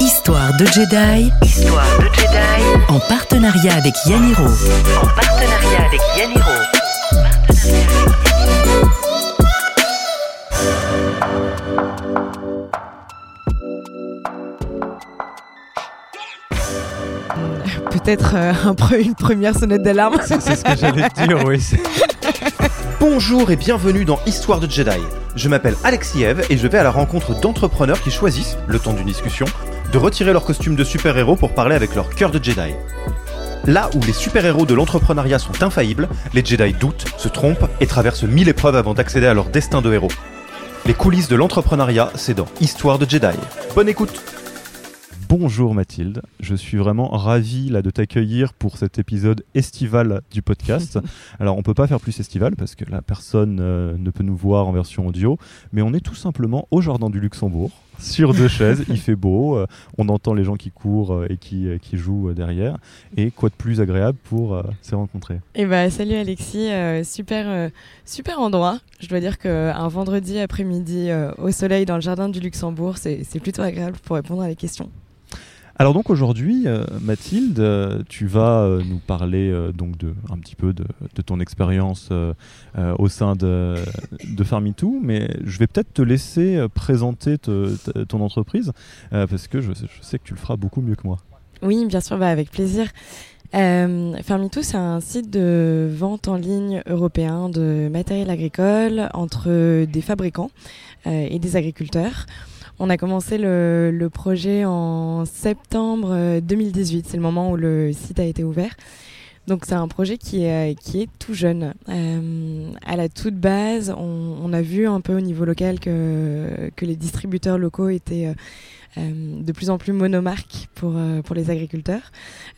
Histoire de Jedi. Histoire de Jedi. En partenariat avec Yaniro. En partenariat avec Yaniro. Peut-être euh, un pre- une première sonnette d'alarme. C'est c'est ce que j'allais te dire, oui. Bonjour et bienvenue dans Histoire de Jedi. Je m'appelle Alexis Eve et je vais à la rencontre d'entrepreneurs qui choisissent, le temps d'une discussion, de retirer leur costume de super-héros pour parler avec leur cœur de Jedi. Là où les super-héros de l'entrepreneuriat sont infaillibles, les Jedi doutent, se trompent et traversent mille épreuves avant d'accéder à leur destin de héros. Les coulisses de l'entrepreneuriat, c'est dans Histoire de Jedi. Bonne écoute Bonjour Mathilde, je suis vraiment ravi là de t'accueillir pour cet épisode estival du podcast. Alors on peut pas faire plus estival parce que la personne euh, ne peut nous voir en version audio, mais on est tout simplement au jardin du Luxembourg, sur deux chaises, il fait beau, euh, on entend les gens qui courent euh, et qui, euh, qui jouent derrière, et quoi de plus agréable pour se rencontrer? Et bah salut Alexis, super super endroit. Je dois dire qu'un vendredi après-midi au soleil dans le jardin du Luxembourg, c'est c'est plutôt agréable pour répondre à les questions. Alors donc aujourd'hui, euh, Mathilde, euh, tu vas euh, nous parler donc de un petit peu de, ton expérience au sein de, de mais je vais peut-être te laisser présenter te- te- ton entreprise parce que je, sais que tu le feras beaucoup mieux que moi. Oui, bien sûr, bah, avec plaisir. Euh, Fermitou, c'est un site de vente en ligne européen de matériel agricole entre des fabricants et des agriculteurs. On a commencé le, projet en septembre euh, 2018, c'est le moment où le site a été ouvert. Donc c'est un projet qui est, qui est tout jeune. Euh, à la toute base, on, a vu un peu au niveau local que, que les distributeurs locaux étaient euh, euh, de plus en plus monomarques pour, euh, pour les agriculteurs.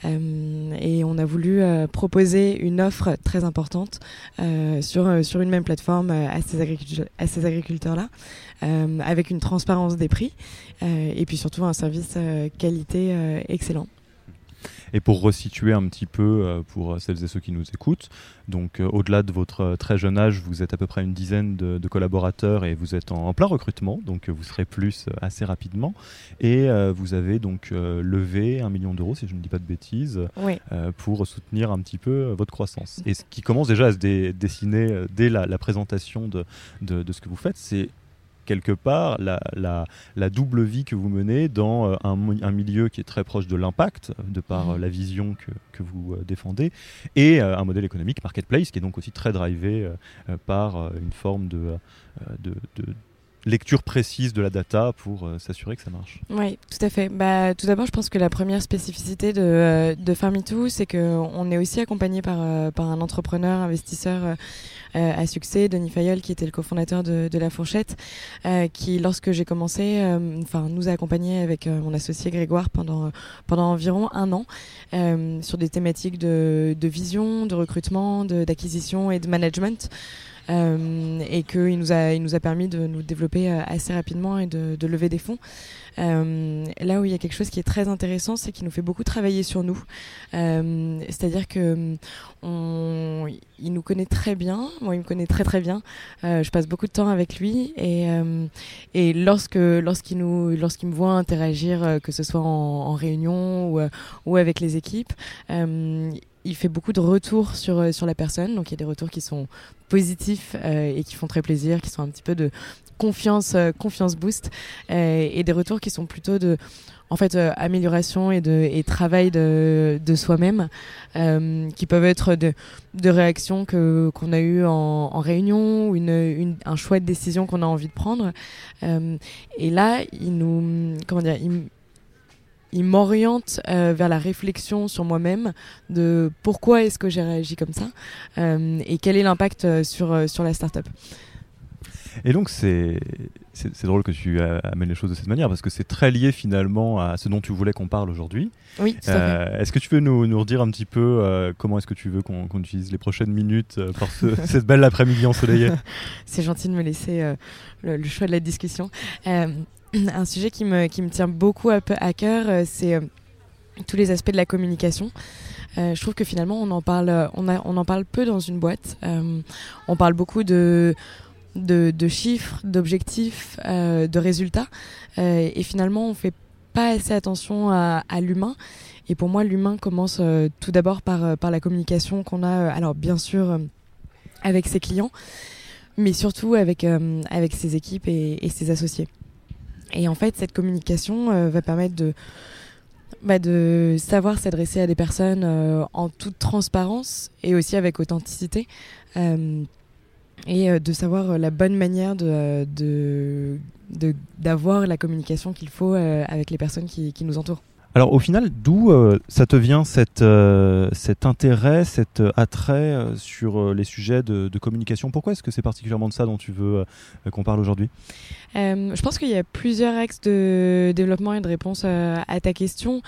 Euh, et on a voulu euh, proposer une offre très importante euh, sur, euh, sur une même plateforme euh, à ces, agriculteurs, à ces agriculteurs-là, euh, avec une transparence des prix euh, et puis surtout un service euh, qualité euh, excellent. Et pour resituer un petit peu euh, pour celles et ceux qui nous écoutent, donc euh, au-delà de votre euh, très jeune âge, vous êtes à peu près une dizaine de, de collaborateurs et vous êtes en, en plein recrutement, donc euh, vous serez plus euh, assez rapidement. Et euh, vous avez donc euh, levé un million d'euros, si je ne dis pas de bêtises, Oui. euh, pour soutenir un petit peu euh, votre croissance. Et ce qui commence déjà à se dé- dessiner euh, dès la, la présentation de, de, de ce que vous faites, c'est quelque part la, la, la double vie que vous menez dans euh, un, mi- un milieu qui est très proche de l'impact, de par euh, la vision que, que vous euh, défendez, et euh, un modèle économique marketplace qui est donc aussi très drivé euh, euh, par euh, une forme de, euh, de, de lecture précise de la data pour euh, s'assurer que ça marche. Oui, tout à fait. Bah, tout d'abord, je pense que la première spécificité de, euh, de Farmitou, c'est qu'on est aussi accompagné par, euh, un entrepreneur, investisseur à succès, Denis Fayol, qui était le cofondateur de, La Fourchette, qui, lorsque j'ai commencé, enfin, nous a accompagnés avec mon associé Grégoire pendant, environ un an sur des thématiques de, vision, de recrutement, d'acquisition et de management. Euh, et qu'il nous a, il nous a permis de nous développer euh, assez rapidement et de, lever des fonds. Euh, là où il y a quelque chose qui est très intéressant, c'est qu'il nous fait beaucoup travailler sur nous. C'est-à-dire que on, il nous connaît très bien. Moi, il me connaît très très bien. Je passe beaucoup de temps avec lui et, et lorsque lorsqu'il nous lorsqu'il me voit interagir, que ce soit en, réunion ou avec les équipes. Il fait beaucoup de retours sur, euh, sur la personne, donc il y a des retours qui sont positifs euh, et qui font très plaisir, qui sont un petit peu de confiance, euh, confiance boost, et des retours qui sont plutôt de, en fait, amélioration et de et travail de, de soi-même, qui peuvent être de, de réactions que qu'on a eues en, réunion ou une, une, un choix de décision qu'on a envie de prendre. Et là, il nous, comment dire, il m'oriente euh, vers la réflexion sur moi-même de pourquoi est-ce que j'ai réagi comme ça euh, et quel est l'impact euh, sur, sur la startup. Et donc c'est drôle que tu amènes les choses de cette manière parce que c'est très lié finalement à ce dont tu voulais qu'on parle aujourd'hui. Oui, tout à fait. Euh, est-ce que tu veux nous, nous redire un petit peu euh, comment est-ce que tu veux qu'on utilise les prochaines minutes euh, pour ce- cette belle après-midi ensoleillée? C'est gentil de me laisser le, le choix de la discussion. Un sujet qui me, qui me tient beaucoup à, cœur, euh, c'est euh, tous les aspects de la communication. Euh, je trouve que finalement, on en parle, on, a, on en parle peu dans une boîte. On parle beaucoup de de, chiffres, d'objectifs, de résultats. et finalement, on fait pas assez attention à, l'humain. Et pour moi, l'humain commence tout d'abord par, par la communication qu'on a, alors bien sûr, avec ses clients, mais surtout avec, avec ses équipes et ses associés. Et en fait, cette communication va permettre de bah, de savoir s'adresser à des personnes euh, en toute transparence et aussi avec authenticité. Euh, et euh, de savoir la bonne manière d'avoir la communication qu'il faut avec les personnes qui nous entourent. Alors au final, d'où euh, ça te vient euh, cet intérêt, cet euh, attrait sur les sujets de, communication? Pourquoi est-ce que c'est particulièrement de ça dont tu veux qu'on parle aujourd'hui? Je pense qu'il y a plusieurs axes de développement et de réponse à ta question.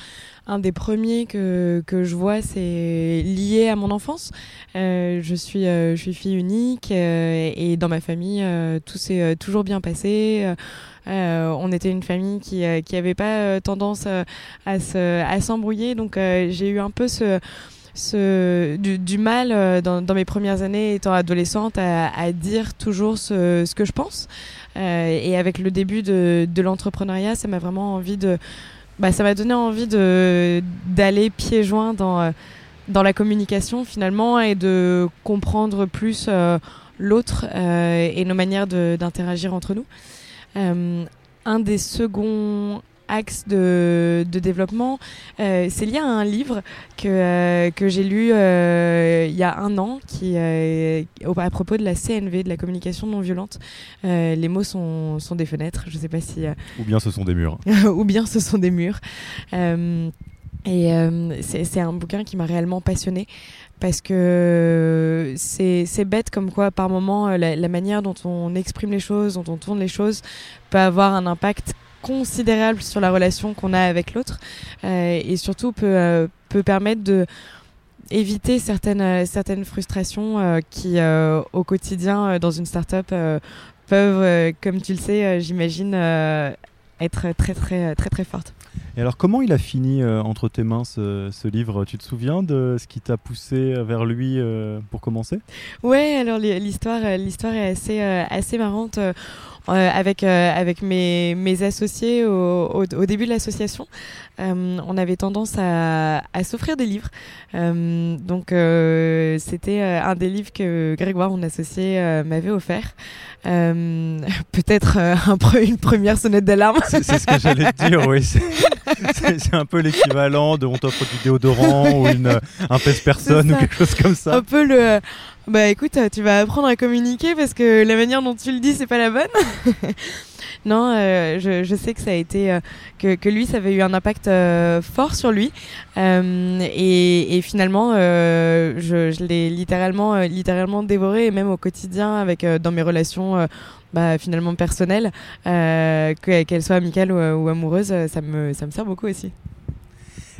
Un des premiers que, que je vois, c'est lié à mon enfance. je, suis, je suis fille unique et dans ma famille, tout s'est toujours bien passé. Euh, on était une famille qui euh, avait pas euh, tendance à s'embrouiller, donc j'ai eu un peu ce ce, du, mal dans, mes premières années étant adolescente à, dire toujours ce, ce, que je pense. et avec le début de, de l'entrepreneuriat, ça m'a vraiment envie de, bah, ça m'a donné envie de d'aller pieds joints dans dans la communication finalement et de comprendre plus l'autre et nos manières d'interagir entre nous. Euh, un des seconds axes de, développement, euh, c'est lié à un livre que, euh, que j'ai lu il y a un an qui, à propos de la CNV, de la communication non violente. les mots sont, sont, des fenêtres, je ne sais pas si... Ou bien ce sont des murs. ou bien ce sont des murs. et c'est un bouquin qui m'a réellement passionné parce que c'est bête comme quoi par moment euh, la, manière dont on exprime les choses, dont on tourne les choses peut avoir un impact considérable sur la relation qu'on a avec l'autre euh, et surtout peut, euh, peut permettre de éviter certaines, certaines frustrations qui au quotidien dans une start-up peuvent, comme tu le sais, j'imagine, être très très très très fortes. Et alors, comment il a fini euh, entre tes mains ce, livre? Tu te souviens de ce qui t'a poussé vers lui euh, pour commencer? Ouais, alors l'histoire, euh, l'histoire est assez, assez marrante. Avec avec mes, mes associés au, au, début de l'association, on avait tendance à, à s'offrir des livres. donc c'était un des livres que Grégoire, mon associé, m'avait offert. Peut-être un, une première sonnette d'alarme. C'est ce que j'allais te dire, oui. c'est un peu l'équivalent de on t'offre du déodorant ou une, un pèse-personne ou quelque chose comme ça. Un peu le. Bah écoute, tu vas apprendre à communiquer parce que la manière dont tu le dis, c'est pas la bonne. non, euh, je, je, sais que ça a été euh, que, que, lui, ça avait eu un impact euh, fort sur lui, et, et, finalement, je, je l'ai littéralement, littéralement dévoré, et même au quotidien, avec dans mes relations bah, finalement personnelle, euh, qu'elle soit amicale ou, amoureuse, ça me, ça me sert beaucoup aussi.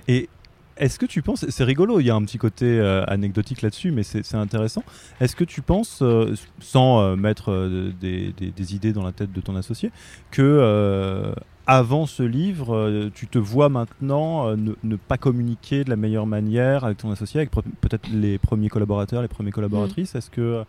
Et est-ce que tu penses, c'est rigolo, il y a un petit côté euh, anecdotique là-dessus, mais c'est intéressant. Est-ce que tu penses, euh, sans mettre des, des, idées dans la tête de ton associé, que avant ce livre, euh, tu te vois maintenant euh, ne, pas communiquer de la meilleure manière avec ton associé, avec peut-être les premiers collaborateurs, les premières collaboratrices. Mm. Est-ce que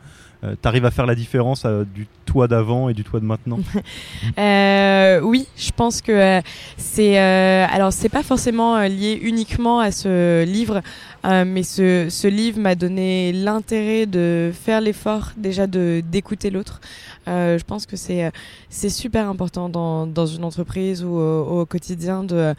euh, tu arrives à faire la différence du toi d'avant et du toi de maintenant? Oui, je pense que c'est alors c'est pas forcément lié uniquement à ce livre, mais ce, ce livre m'a donné l'intérêt de faire l'effort déjà de d'écouter l'autre. je pense que c'est c'est super important dans, dans une entreprise ou au, quotidien de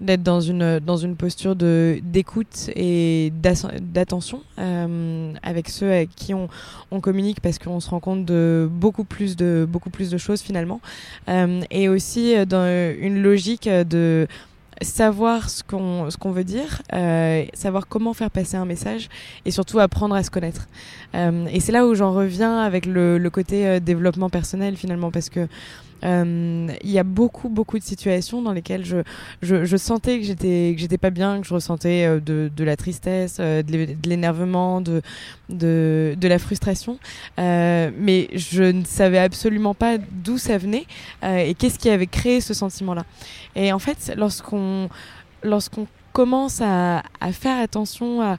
d'être dans une dans une posture de d'écoute et d'attention euh, avec ceux avec qui on, on communique parce qu'on se rend compte de beaucoup plus de beaucoup plus de choses finalement euh, et aussi dans une logique de savoir ce qu'on ce qu'on veut dire, euh, savoir comment faire passer un message et surtout apprendre à se connaître. Euh, et c'est là où j'en reviens avec le, le côté euh, développement personnel finalement parce que euh, il y a beaucoup beaucoup de situations dans lesquelles je je, sentais que j'étais que j'étais pas bien, que je ressentais euh, de, de la tristesse, de l'énervement, de, de de la frustration, mais je ne savais absolument pas d'où ça venait et qu'est-ce qui avait créé ce sentiment-là. Et en fait, lorsqu'on lorsqu'on commence à, à, faire attention à,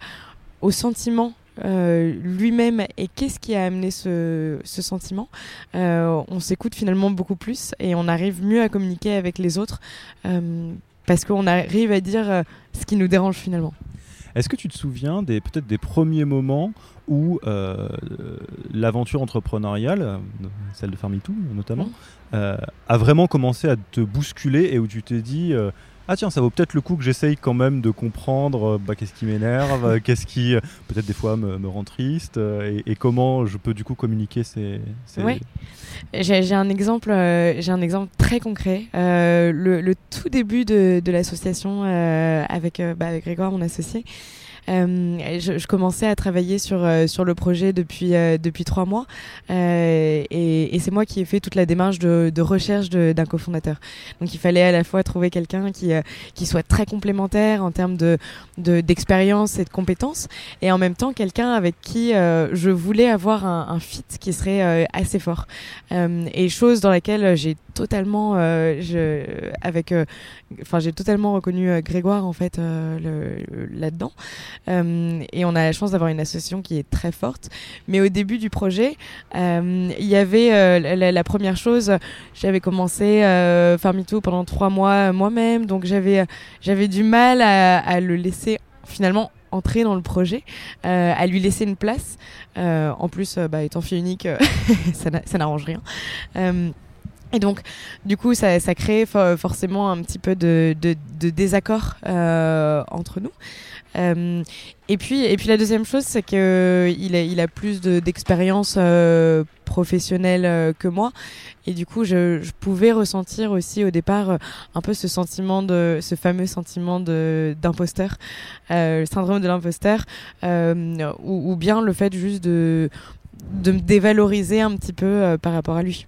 aux sentiments lui-même et qu'est-ce qui a amené ce, ce sentiment, on s'écoute finalement beaucoup plus et on arrive mieux à communiquer avec les autres parce qu'on arrive à dire ce qui nous dérange finalement. Est-ce que tu te souviens des peut-être des premiers moments où euh, l'aventure entrepreneuriale, celle de Farmitou notamment, euh, a vraiment commencé à te bousculer et où tu t'es dit euh, ah tiens ça vaut peut-être le coup que j'essaye quand même de comprendre bah, qu'est-ce qui m'énerve, qu'est-ce qui peut-être des fois me, rend triste et, comment je peux du coup communiquer ces. Oui. J'ai un exemple, j'ai un exemple très concret. Le, tout début de, l'association avec, bah, avec Grégoire, mon associé. Euh, je, je, commençais à travailler sur, euh, sur le projet depuis, euh, depuis trois mois et, et c'est moi qui ai fait toute la démarche de, de recherche d'un cofondateur. Donc il fallait à la fois trouver quelqu'un qui, qui soit très complémentaire en termes de d'expérience et de compétences et en même temps quelqu'un avec qui je voulais avoir un, un fit qui serait assez fort. et chose dans laquelle j'ai totalement je, avec enfin j'ai totalement reconnu Grégoire en fait là-dedans euh, et on a la chance d'avoir une association qui est très forte. Mais au début du projet, euh, il y avait euh, la, première chose, j'avais commencé euh, Farmito pendant trois mois moi-même, donc j'avais j'avais du mal à, le laisser finalement entrer dans le projet, euh, à lui laisser une place. Euh, en plus, bah, étant fille unique, ça n'arrange rien. Et donc, du coup, ça, crée forcément un petit peu de, désaccord euh, entre nous. Euh, et puis, et puis la deuxième chose, c'est qu'il a, il a plus d'expérience euh, professionnelle que moi, et du coup, je, pouvais ressentir aussi au départ un peu ce sentiment de, ce fameux sentiment d'imposteur, le syndrome de l'imposteur, ou, ou, bien le fait juste de de me dévaloriser un petit peu par rapport à lui.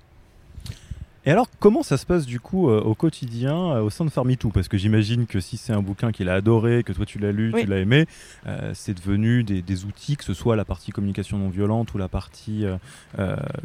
Et alors, comment ça se passe du coup euh, au quotidien euh, au sein de Farmitou? Parce que j'imagine que si c'est un bouquin qu'il a adoré, que toi tu l'as lu, tu l'as aimé, euh, c'est devenu des, outils, que ce soit la partie communication non violente ou la partie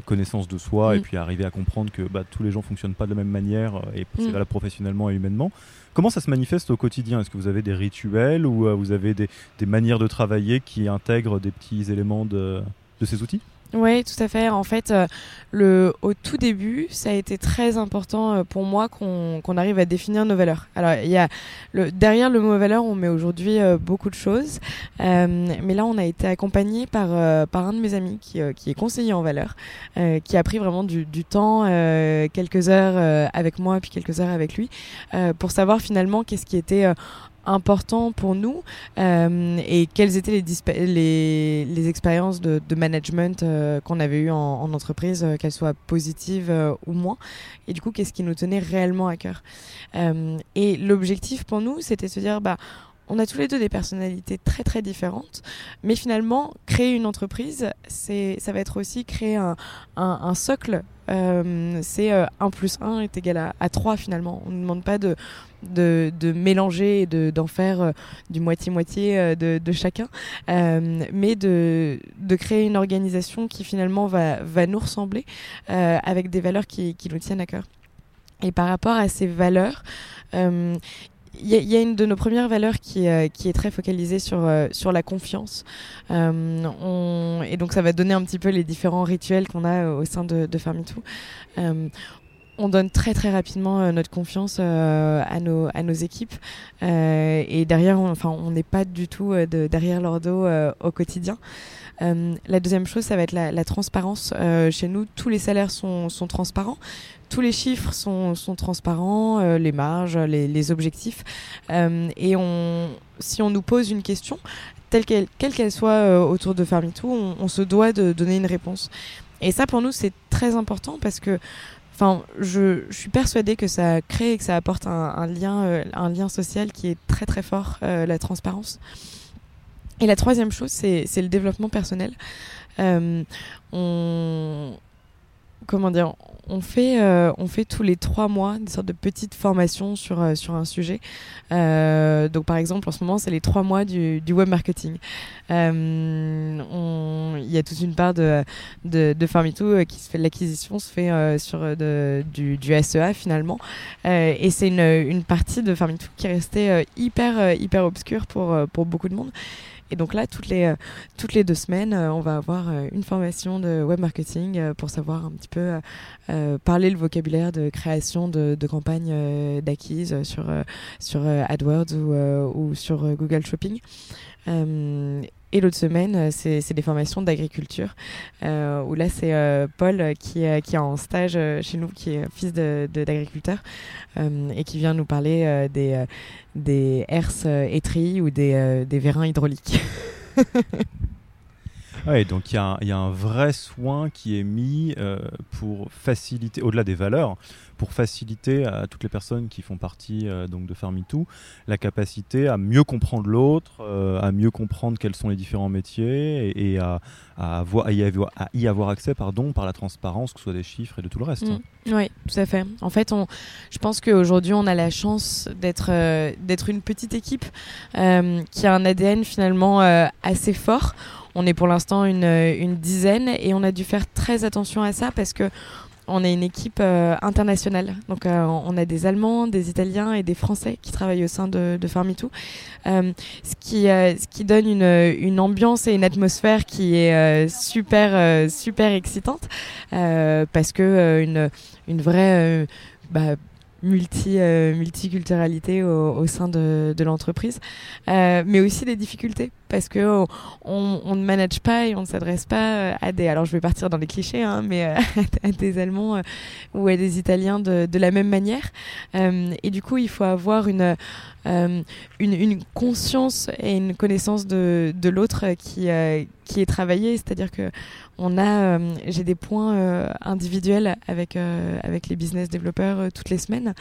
connaissance de soi, et mm. puis arriver à comprendre que bah, tous les gens fonctionnent pas de la même manière, et c'est mm. professionnellement et humainement. Comment ça se manifeste au quotidien? Est-ce que vous avez des rituels ou vous avez des, manières de travailler qui intègrent des petits éléments de ces outils? Oui, tout à fait. En fait, euh, le, au tout début, ça a été très important euh, pour moi qu'on arrive à définir nos valeurs. Alors, il y a le, derrière le mot valeur, on met aujourd'hui euh, beaucoup de choses, mais là, on a été accompagné par par un de mes amis qui, qui est conseiller en valeurs, qui a pris vraiment du, du temps, quelques heures avec moi, puis quelques heures avec lui, pour savoir finalement qu'est-ce qui était important pour nous euh, et quelles étaient les, les, les expériences de, de management euh, qu'on avait eues en, en entreprise, euh, qu'elles soient positives euh, ou moins? Et du coup, qu'est-ce qui nous tenait réellement à cœur? Euh, et l'objectif pour nous, c'était de se dire, bah, on a tous les deux des personnalités très très différentes, mais finalement, créer une entreprise, c'est, ça va être aussi créer un, un, socle. Euh, c'est 1 euh, plus 1 est égal à, à 3 finalement. On ne demande pas de, de, de mélanger et de, d'en faire euh, du moitié-moitié euh, de, chacun, mais de, créer une organisation qui finalement va, va nous ressembler avec des valeurs qui, qui nous tiennent à cœur. Et par rapport à ces valeurs, il y, a une de nos premières valeurs qui, euh, est très focalisée sur, euh, sur la confiance. Euh, et donc ça va donner un petit peu les différents rituels qu'on a au sein de, de on donne très très rapidement notre confiance à, nos, à nos équipes et derrière on, n'est pas du tout de, derrière leur dos au quotidien. la deuxième chose, ça va être la, la transparence. chez nous, tous les salaires sont, sont transparents tous les chiffres sont, sont transparents, euh, les marges, les, objectifs. Euh, et on, si on nous pose une question, telle qu'elle, quelle qu'elle soit euh, autour de Farmitou, on, se doit de donner une réponse. Et ça, pour nous, c'est très important parce que je, suis persuadée que ça crée et que ça apporte un, lien, un lien social qui est très très fort, la transparence. Et la troisième chose, c'est le développement personnel. On, comment dire, on fait, euh, on fait tous les trois mois des sortes de petites formations sur, euh, sur un sujet. Euh, donc, par exemple, en ce moment, c'est les trois mois du, web marketing. Il y a toute une part de, de, Farmitou qui se fait, l'acquisition se fait sur du, SEA finalement. et c'est une, une partie de Farmitou qui est restée hyper, hyper obscure pour, pour beaucoup de monde. Et donc là, toutes les, toutes les deux semaines, on va avoir une formation de web marketing pour savoir un petit peu parler le vocabulaire de création de, de campagnes d'acquise sur, sur AdWords ou sur Google Shopping. Et l'autre semaine, euh, c'est des formations d'agriculture, euh, où là, c'est euh, Paul qui, qui est en stage chez nous, qui est fils d'agriculteur, et qui vient nous parler des, des herses étris ou des, des vérins hydrauliques. Ouais, donc il y, a un vrai soin qui est mis pour faciliter, au-delà des valeurs, pour faciliter à toutes les personnes qui font partie euh, donc de Farmitou la capacité à mieux comprendre l'autre, euh, à mieux comprendre quels sont les différents métiers et, à, y avoir, accès pardon, par la transparence, que ce soit des chiffres et de tout le reste. Mm. Oui, tout à fait. En fait, on, je pense qu'aujourd'hui, on a la chance d'être euh, d'être une petite équipe qui a un ADN finalement assez fort. On est pour l'instant une, une dizaine et on a dû faire très attention à ça parce que on est une équipe euh, internationale. Donc, euh, on a des Allemands, des Italiens et des Français qui travaillent au sein de, de. Euh, ce, qui, ce qui donne une, une, ambiance et une atmosphère qui est super, super excitante parce que une, une vraie. Bah, multi, multiculturalité au, au, sein de, de l'entreprise, mais aussi des difficultés parce que oh, on, ne manage pas et on ne s'adresse pas euh, à des alors je vais partir dans les clichés hein, mais euh, à des Allemands euh, ou à des Italiens de, de la même manière. Et du coup il faut avoir une une, une, conscience et une connaissance de, de l'autre qui, qui est travaillée, c'est-à-dire que on a, j'ai des points individuels avec, avec les business développeurs toutes les semaines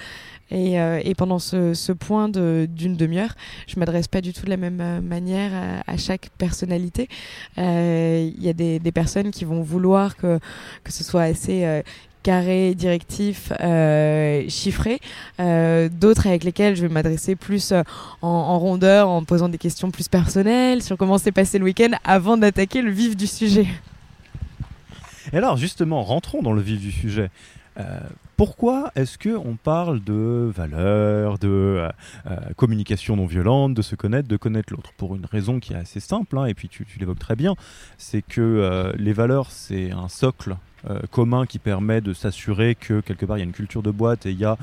et, pendant ce, point d'une demi-heure, je m'adresse pas du tout de la même manière à, chaque personnalité. Euh, il y a des, personnes qui vont vouloir que, que ce soit assez euh, carré, directif, euh, chiffré. D'autres avec lesquels je vais m'adresser plus en, rondeur, en posant des questions plus personnelles sur comment s'est passé le week-end avant d'attaquer le vif du sujet. Et alors justement, rentrons dans le vif du sujet. Pourquoi est-ce qu'on parle de valeurs, de euh, euh, communication non violente, de se connaître, de connaître l'autre? Pour une raison qui est assez simple, hein, et puis tu, l'évoques très bien, c'est que euh, les valeurs, c'est un socle commun qui permet de s'assurer que quelque part il y a une culture de boîte et il y a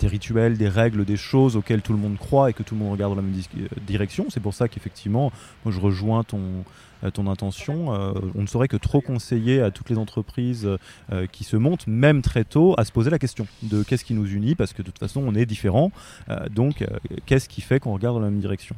des rituels, des règles, des choses auxquelles tout le monde croit et que tout le monde regarde dans la même direction. C'est pour ça qu'effectivement, moi je rejoins ton, ton intention. Euh, on ne saurait que trop conseiller à toutes les entreprises euh, qui se montent, même très tôt, à se poser la question de qu'est-ce qui nous unit, parce que de toute façon, on est différents. donc, qu'est-ce qui fait qu'on regarde dans la même direction?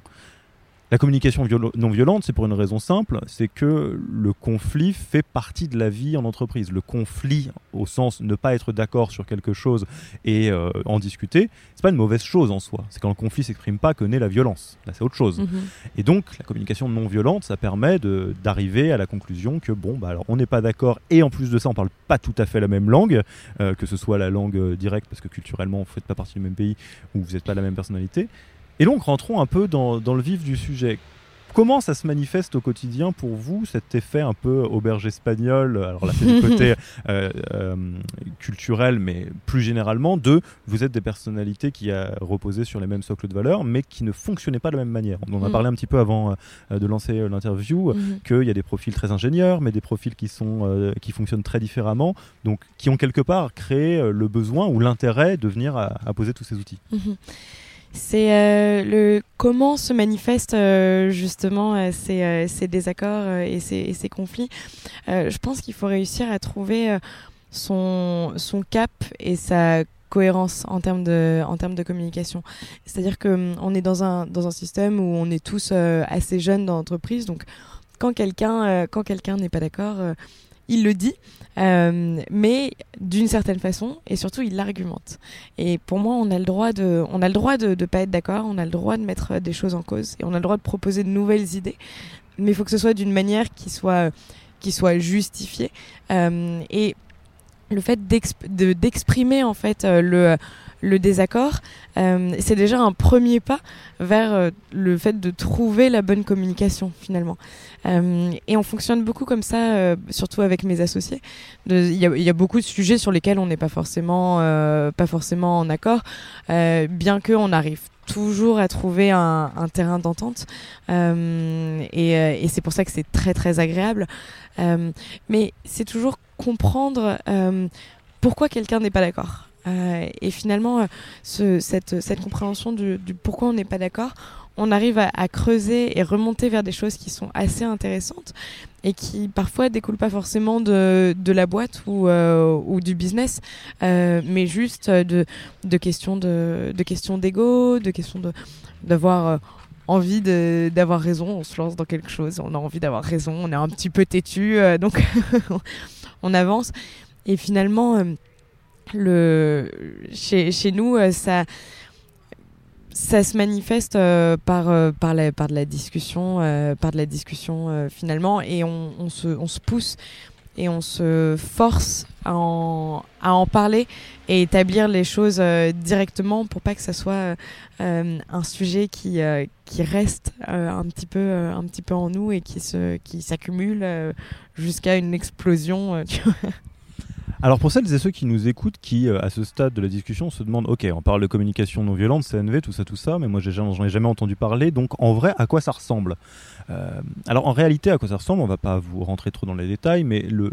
La communication non violente, c'est pour une raison simple, c'est que le conflit fait partie de la vie en entreprise. Le conflit, au sens ne pas être d'accord sur quelque chose et euh, en discuter, c'est pas une mauvaise chose en soi. C'est quand le conflit s'exprime pas que naît la violence. Là, c'est autre chose. Mhm. Et donc, la communication non violente, ça permet d'arriver à la conclusion que bon, bah alors on n'est pas d'accord et en plus de ça, on parle pas tout à fait la même langue, euh, que ce soit la langue euh, directe parce que culturellement, vous faites pas partie du même pays ou vous n'êtes pas la même personnalité. Et donc rentrons un peu dans, le vif du sujet. Comment ça se manifeste au quotidien pour vous, cet effet un peu auberge espagnole Alors là, c'est du côté euh, euh, culturel, mais plus généralement, de vous êtes des personnalités qui a reposé sur les mêmes socles de valeurs, mais qui ne fonctionnaient pas de la même manière. On en a mm. parlé un petit peu avant euh, de lancer l'interview, mm-hmm. qu'il y a des profils très ingénieurs, mais des profils qui, sont, qui fonctionnent très différemment, donc qui ont quelque part créé le besoin ou l'intérêt de venir à, poser tous ces outils. Mm-hmm c'est euh, le comment se manifestent euh, justement euh, ces, ces, désaccords et ces, ces conflits. je pense qu'il faut réussir à trouver son, son cap et sa cohérence en termes de, en termes de communication. C'est-à-dire qu'on hum, est dans un, dans un système où on est tous assez jeunes dans l'entreprise, donc quand quelqu'un quand quelqu'un n'est pas d'accord, il le dit, euh, mais d'une certaine façon, et surtout il l'argumente. Et pour moi, on a le droit de, on a le droit de, de pas être d'accord, on a le droit de mettre des choses en cause, et on a le droit de proposer de nouvelles idées, mais il faut que ce soit d'une manière qui soit, qui soit justifiée. Euh, et le fait d'exprimer en fait euh, le le désaccord, euh, c'est déjà un premier pas vers euh, le fait de trouver la bonne communication finalement. Euh, et on fonctionne beaucoup comme ça, surtout avec mes associés. Il y, a beaucoup de sujets sur lesquels on n'est pas forcément, pas forcément en accord, bien qu'on arrive toujours à trouver un, terrain d'entente et c'est pour ça que c'est très très agréable. mais c'est toujours comprendre pourquoi quelqu'un n'est pas d'accord. Et finalement, ce, cette, compréhension du, pourquoi on n'est pas d'accord, on arrive à, creuser et remonter vers des choses qui sont assez intéressantes et qui parfois découlent pas forcément de, la boîte ou, euh, du business, euh, mais juste de, questions de, de questions d'ego, de questions d'avoir euh, envie d'avoir raison, on se lance dans quelque chose, on a envie d'avoir raison, on est un petit peu têtu, donc on avance. Et finalement, chez, nous, ça ça se manifeste euh, par, euh, par, de la discussion, euh, par de la discussion finalement, et on, se, pousse et on se force à en, parler et établir les choses directement pour pas que ça soit un sujet qui, reste un, petit peu, en nous et qui s'accumule jusqu'à une explosion. Alors pour celles et ceux qui nous écoutent, qui euh, à ce stade de la discussion se demandent, ok, on parle de communication non violente, CNV, tout ça, tout ça, mais moi j'en ai jamais entendu parler, donc en vrai, à quoi ça ressemble? Euh, Alors en réalité, à quoi ça ressemble On va pas vous rentrer trop dans les détails, mais le,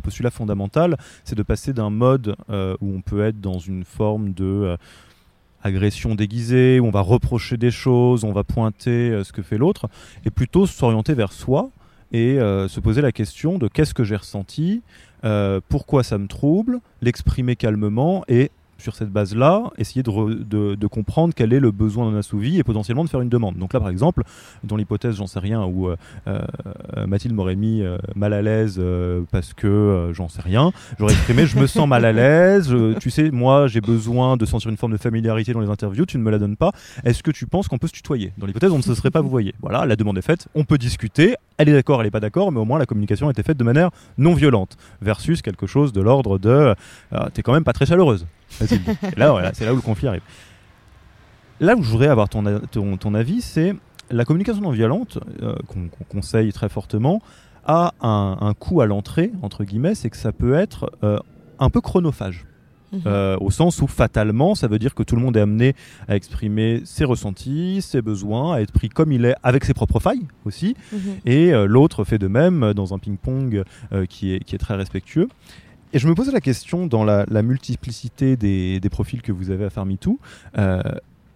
postulat fondamental, c'est de passer d'un mode euh, où on peut être dans une forme de agression déguisée, où on va reprocher des choses, on va pointer ce que fait l'autre, et plutôt s'orienter vers soi et se poser la question de qu'est-ce que j'ai ressenti, euh, pourquoi ça me trouble, l'exprimer calmement et sur cette base-là, essayer de, comprendre quel est le besoin d'un assouvi et potentiellement de faire une demande. Donc là, par exemple, dans l'hypothèse, j'en sais rien, où euh, euh, Mathilde m'aurait mis mal à l'aise parce que j'en sais rien, j'aurais exprimé je me sens mal à l'aise, tu sais, moi j'ai besoin de sentir une forme de familiarité dans les interviews, tu ne me la donnes pas, est-ce que tu penses qu'on peut se tutoyer? Dans l'hypothèse, on ne se serait pas vous voyez. Voilà, la demande est faite, on peut discuter, elle est d'accord, elle n'est pas d'accord, mais au moins la communication a été faite de manière non violente, versus quelque chose de l'ordre de euh, t'es quand même pas très chaleureuse. Là, c'est là où le conflit arrive. Là où je voudrais avoir ton, ton, avis, c'est la communication non violente, euh, qu'on conseille très fortement, a un, coût à l'entrée, entre guillemets, c'est que ça peut être euh, un peu chronophage. Mhm. Euh, au sens où fatalement, ça veut dire que tout le monde est amené à exprimer ses ressentis, ses besoins, à être pris comme il est, avec ses propres failles aussi, mhm. et euh, l'autre fait de même dans un ping-pong euh, qui, est, qui est très respectueux. Et je me posais la question dans la, multiplicité des, profils que vous avez à Farmitou,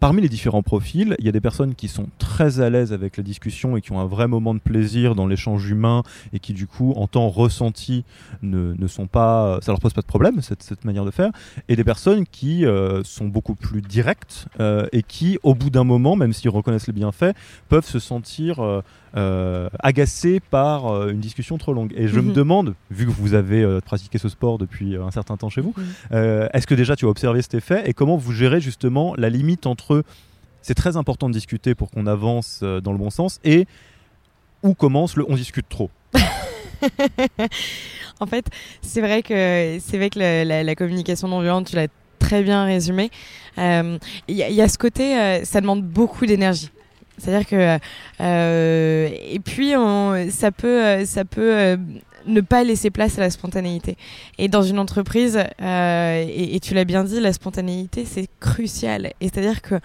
Parmi les différents profils, il y a des personnes qui sont très à l'aise avec la discussion et qui ont un vrai moment de plaisir dans l'échange humain et qui du coup en temps ressenti ne, ne, sont pas, ça leur pose pas de problème cette, cette manière de faire, et des personnes qui euh, sont beaucoup plus directes euh, et qui au bout d'un moment, même s'ils reconnaissent les bienfaits, peuvent se sentir euh, agacé par euh, une discussion trop longue. Et je me mhm. demande, vu que vous avez euh, pratiqué ce sport depuis un certain temps chez vous, mhm. est-ce que déjà tu as observé cet effet et comment vous gérez justement la limite entre c'est très important de discuter pour qu'on avance dans le bon sens et où commence le on discute trop? En fait, c'est vrai que c'est vrai que la, communication non violente, tu l'as très bien résumé. Il y, y, a ce côté, ça demande beaucoup d'énergie. C'est-à-dire que euh, et puis ça peut ça peut euh, ne pas laisser place à la spontanéité. Et dans une entreprise, euh, et, et, tu l'as bien dit, la spontanéité c'est crucial. Et c'est-à-dire que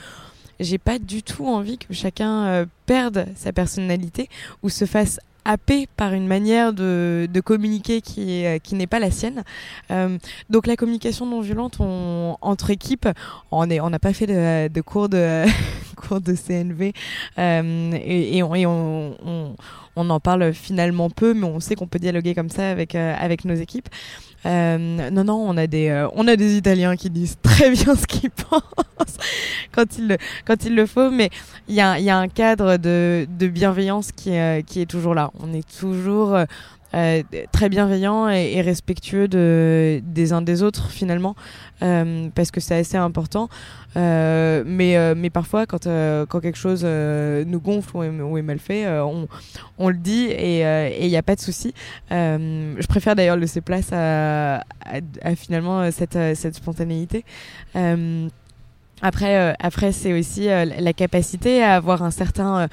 j'ai pas du tout envie que chacun perde sa personnalité ou se fasse happé par une manière de, de communiquer qui, euh, qui n'est pas la sienne. Euh, donc la communication non violente on, entre équipes, on n'a on pas fait de, de cours de cours de CNV euh, et, et, on, et on, on, en parle finalement peu, mais on sait qu'on peut dialoguer comme ça avec, euh, avec nos équipes. Euh, non, non, on a des, euh, on a des Italiens qui disent très bien ce qu'ils pensent quand il, quand il le faut, mais il y a, y a un cadre de, de bienveillance qui, est, qui est toujours là. On est toujours euh, très bienveillant et, respectueux de, des uns des autres finalement euh, parce que c'est assez important. Euh, mais, mais parfois quand, quand quelque chose nous gonfle ou est, mal fait on, on, le dit et il n'y a pas de souci. Je préfère d'ailleurs laisser place à, à, finalement cette, cette spontanéité. Après, après c'est aussi la capacité à avoir un certain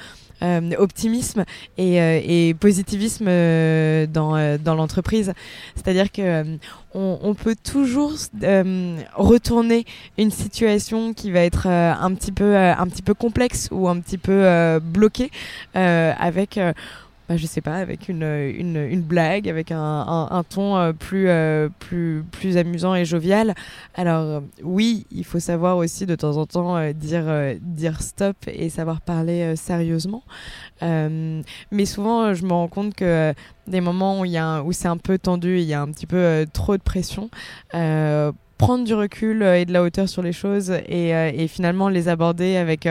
optimisme et, positivisme dans, dans l'entreprise. C'est-à-dire que on, peut toujours retourner une situation qui va être un petit peu un petit peu complexe ou un petit peu bloquée avec bah, je sais pas, avec une, une, blague, avec un, ton euh, plus, euh, plus, plus amusant et jovial. Alors euh, oui, il faut savoir aussi de temps en temps dire, dire stop et savoir parler sérieusement. mais souvent, je me rends compte que des moments où, où c'est un peu tendu, il y a un petit peu trop de pression prendre du recul et de la hauteur sur les choses et, et finalement les aborder avec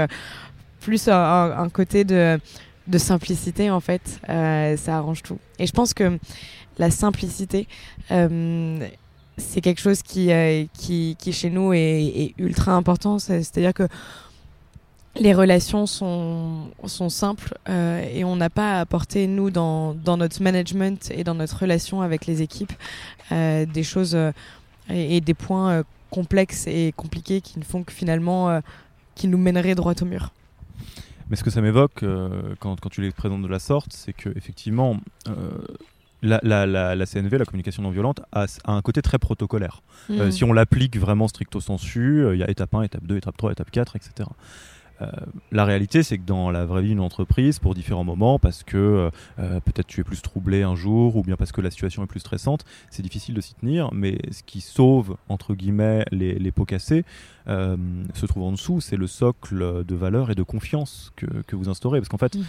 plus un, côté de de simplicité en fait, euh, ça arrange tout. Et je pense que la simplicité, euh, c'est quelque chose qui, euh, qui, qui, chez nous est, ultra important. C'est-à-dire que les relations sont, sont simples et on n'a pas à apporter, nous, dans, dans, notre management et dans notre relation avec les équipes, des choses et, et, des points complexes et compliqués qui ne font que finalement, qui nous mèneraient droit au mur. Mais ce que ça m'évoque euh, quand, quand, tu les présentes de la sorte, c'est que effectivement, euh, la, la, la, CNV, la communication non violente, a, un côté très protocolaire. Euh, mm. si on l'applique vraiment stricto sensu, il y a étape 1, étape 2, étape 3, étape 4, etc. Euh, la réalité, c'est que dans la vraie vie d'une entreprise, pour différents moments, parce que euh, euh, peut-être tu es plus troublé un jour, ou bien parce que la situation est plus stressante, c'est difficile de s'y tenir. Mais ce qui sauve, entre guillemets, les, pots cassés, se trouve en dessous, c'est le socle de valeur et de confiance que, vous instaurez. Parce qu'en fait, mhm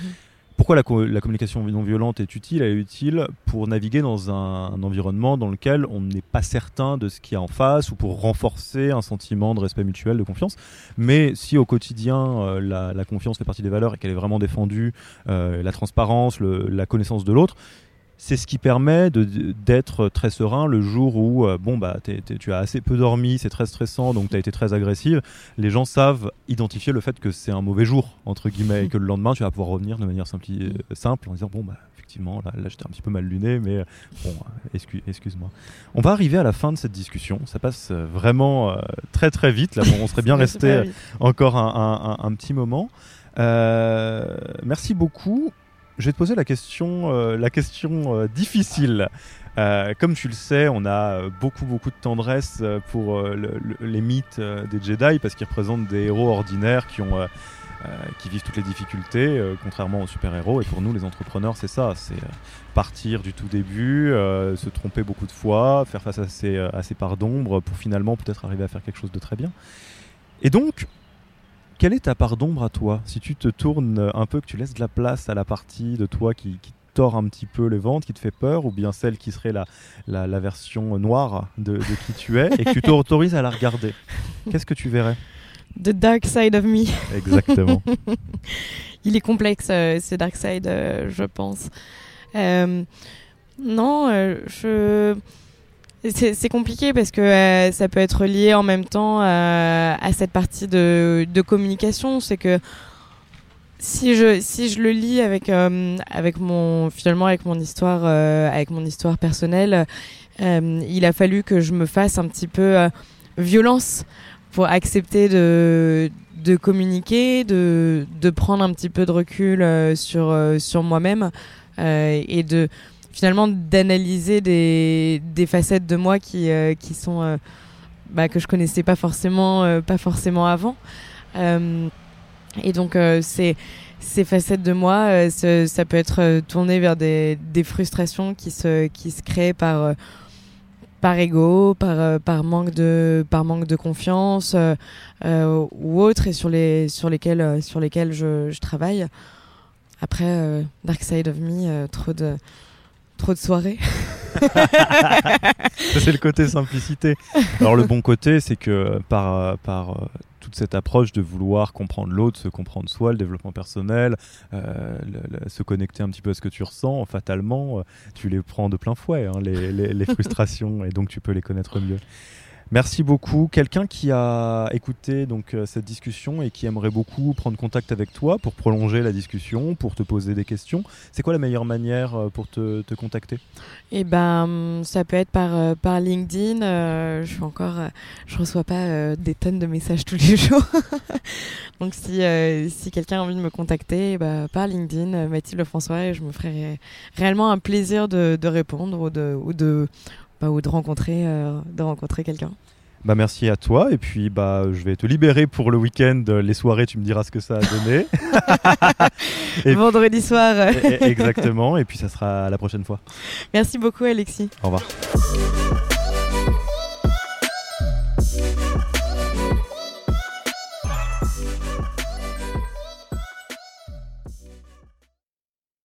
pourquoi la, communication non violente est utile Elle est utile pour naviguer dans un, environnement dans lequel on n'est pas certain de ce qu'il y a en face ou pour renforcer un sentiment de respect mutuel, de confiance? Mais si au quotidien euh, la, confiance fait partie des valeurs et qu'elle est vraiment défendue, euh, la transparence, la connaissance de l'autre, c'est ce qui permet d'être très serein le jour où euh, bon bah tu as assez peu dormi, c'est très stressant, donc tu as été très agressive. Les gens savent identifier le fait que c'est un mauvais jour entre guillemets et que le lendemain tu vas pouvoir revenir de manière simple, euh, simple en disant bon bah effectivement là, j'étais un petit peu mal luné, mais euh, bon excuse, moi On va arriver à la fin de cette discussion. Ça passe vraiment très très vite. Là bon, on serait bien resté encore un, un, petit moment. merci beaucoup je vais te poser la question, euh, la question euh, difficile. Euh, comme tu le sais, on a beaucoup beaucoup de tendresse pour les mythes des Jedi parce qu'ils représentent des héros ordinaires qui ont qui vivent toutes les difficultés, contrairement aux super-héros. Et pour nous, les entrepreneurs, c'est ça, c'est partir du tout début, se tromper beaucoup de fois, faire face à ces, à ces parts d'ombre pour finalement peut-être arriver à faire quelque chose de très bien. Et donc, quelle est ta part d'ombre à toi Si tu te tournes un peu, que tu laisses de la place à la partie de toi qui, qui tord un petit peu les ventes, qui te fait peur, ou bien celle qui serait la, la, version noire de, qui tu es, et que tu t'autorises à la regarder, qu'est-ce que tu verrais The Dark Side of Me. Exactement. Il est complexe, euh, ce Dark Side, euh, je pense. Euh, non, je c'est compliqué parce que euh, ça peut être lié en même temps euh, à cette partie de, communication. C'est que si je si je le lis avec euh, avec mon finalement avec mon histoire avec mon histoire personnelle, il a fallu que je me fasse un petit peu violence pour accepter de de communiquer, de de prendre un petit peu de recul sur sur moi-même et de finalement d'analyser des, facettes de moi qui, euh, qui sont euh, bah, que je connaissais pas forcément euh, pas forcément avant et donc ces facettes de moi ça peut être tourné vers des, frustrations qui se qui se créent par par ego, par, par, manque de, par manque de confiance ou autre, et sur, les, sur lesquels, sur lesquels je travaille. Après, Dark Side of Me, trop de, Trop de soirées. c'est le côté simplicité. Alors le bon côté, c'est que par, par euh, toute cette approche de vouloir comprendre l'autre, se comprendre soi, le développement personnel, euh, se connecter un petit peu à ce que tu ressens, fatalement, euh, tu les prends de plein fouet, hein, les, les, frustrations, et donc tu peux les connaître mieux. Merci beaucoup. Quelqu'un qui a écouté donc euh, cette discussion et qui aimerait beaucoup prendre contact avec toi pour prolonger la discussion, pour te poser des questions, c'est quoi la meilleure manière euh, pour te, te contacter? Eh ben, ça peut être par, euh, LinkedIn. je suis encore, je reçois pas des tonnes de messages tous les jours. Donc si, si quelqu'un a envie de me contacter, bah, par LinkedIn, Mathilde François, et je me ferai réellement un plaisir de, répondre ou de, bah, ou de rencontrer, de rencontrer quelqu'un. Bah merci à toi et puis bah je vais te libérer pour le week-end. Les soirées, tu me diras ce que ça a donné. Vendredi soir. exactement. Et puis ça sera la prochaine fois. Merci beaucoup Alexis. Au revoir.